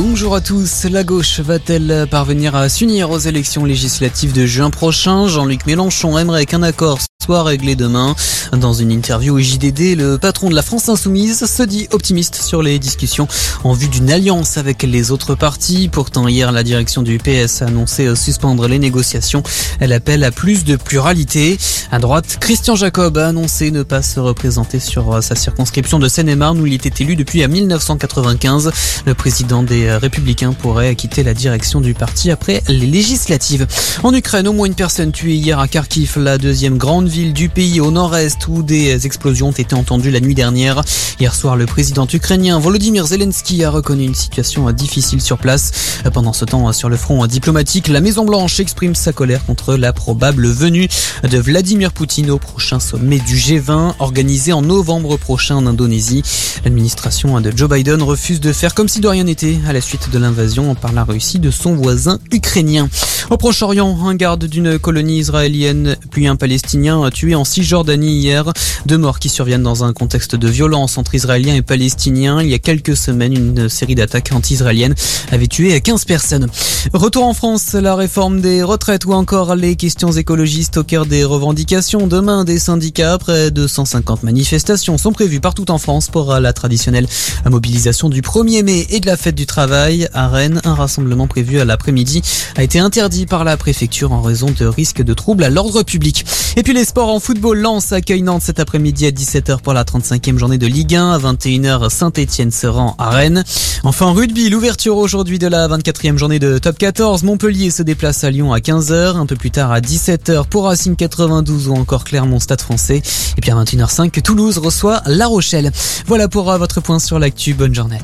Bonjour à tous. La gauche va-t-elle parvenir à s'unir aux élections législatives de juin prochain? Jean-Luc Mélenchon aimerait qu'un accord soit réglé demain. Dans une interview au JDD, le patron de la France Insoumise se dit optimiste sur les discussions en vue d'une alliance avec les autres partis. Pourtant, hier, la direction du PS a annoncé suspendre les négociations. Elle appelle à plus de pluralité. À droite, Christian Jacob a annoncé ne pas se représenter sur sa circonscription de Seine-et-Marne où il était élu depuis 1995. Le président des Républicains pourrait quitter la direction du parti après les législatives. En Ukraine, au moins une personne tuée hier à Kharkiv, la deuxième grande ville du pays au nord-est où des explosions ont été entendues la nuit dernière. Hier soir, le président ukrainien Volodymyr Zelensky a reconnu une situation difficile sur place. Pendant ce temps, sur le front diplomatique, la Maison-Blanche exprime sa colère contre la probable venue de Vladimir Poutine au prochain sommet du G20 organisé en novembre prochain en Indonésie. L'administration de Joe Biden refuse de faire comme si de rien n'était suite de l'invasion par la Russie de son voisin ukrainien. Au Proche-Orient, un garde d'une colonie israélienne puis un palestinien tué en Cisjordanie hier. Deux morts qui surviennent dans un contexte de violence entre Israéliens et Palestiniens. Il y a quelques semaines, une série d'attaques anti-israéliennes avait tué 15 personnes. Retour en France, la réforme des retraites ou encore les questions écologistes au cœur des revendications. Demain, des syndicats, près de 150 manifestations sont prévues partout en France pour la traditionnelle mobilisation du 1er mai et de la fête du travail. À Rennes, un rassemblement prévu à l'après-midi a été par la préfecture en raison de risques de troubles à l'ordre public. Et puis les sports en football, Lens accueille Nantes cet après-midi à 17h pour la 35e journée de Ligue 1. À 21h, Saint-Etienne se rend à Rennes. Enfin rugby, l'ouverture aujourd'hui de la 24e journée de Top 14. Montpellier se déplace à Lyon à 15h. Un peu plus tard à 17h pour Racing 92 ou encore Clermont Stade français. Et puis à 21h05, Toulouse reçoit La Rochelle. Voilà pour votre point sur l'actu. Bonne journée.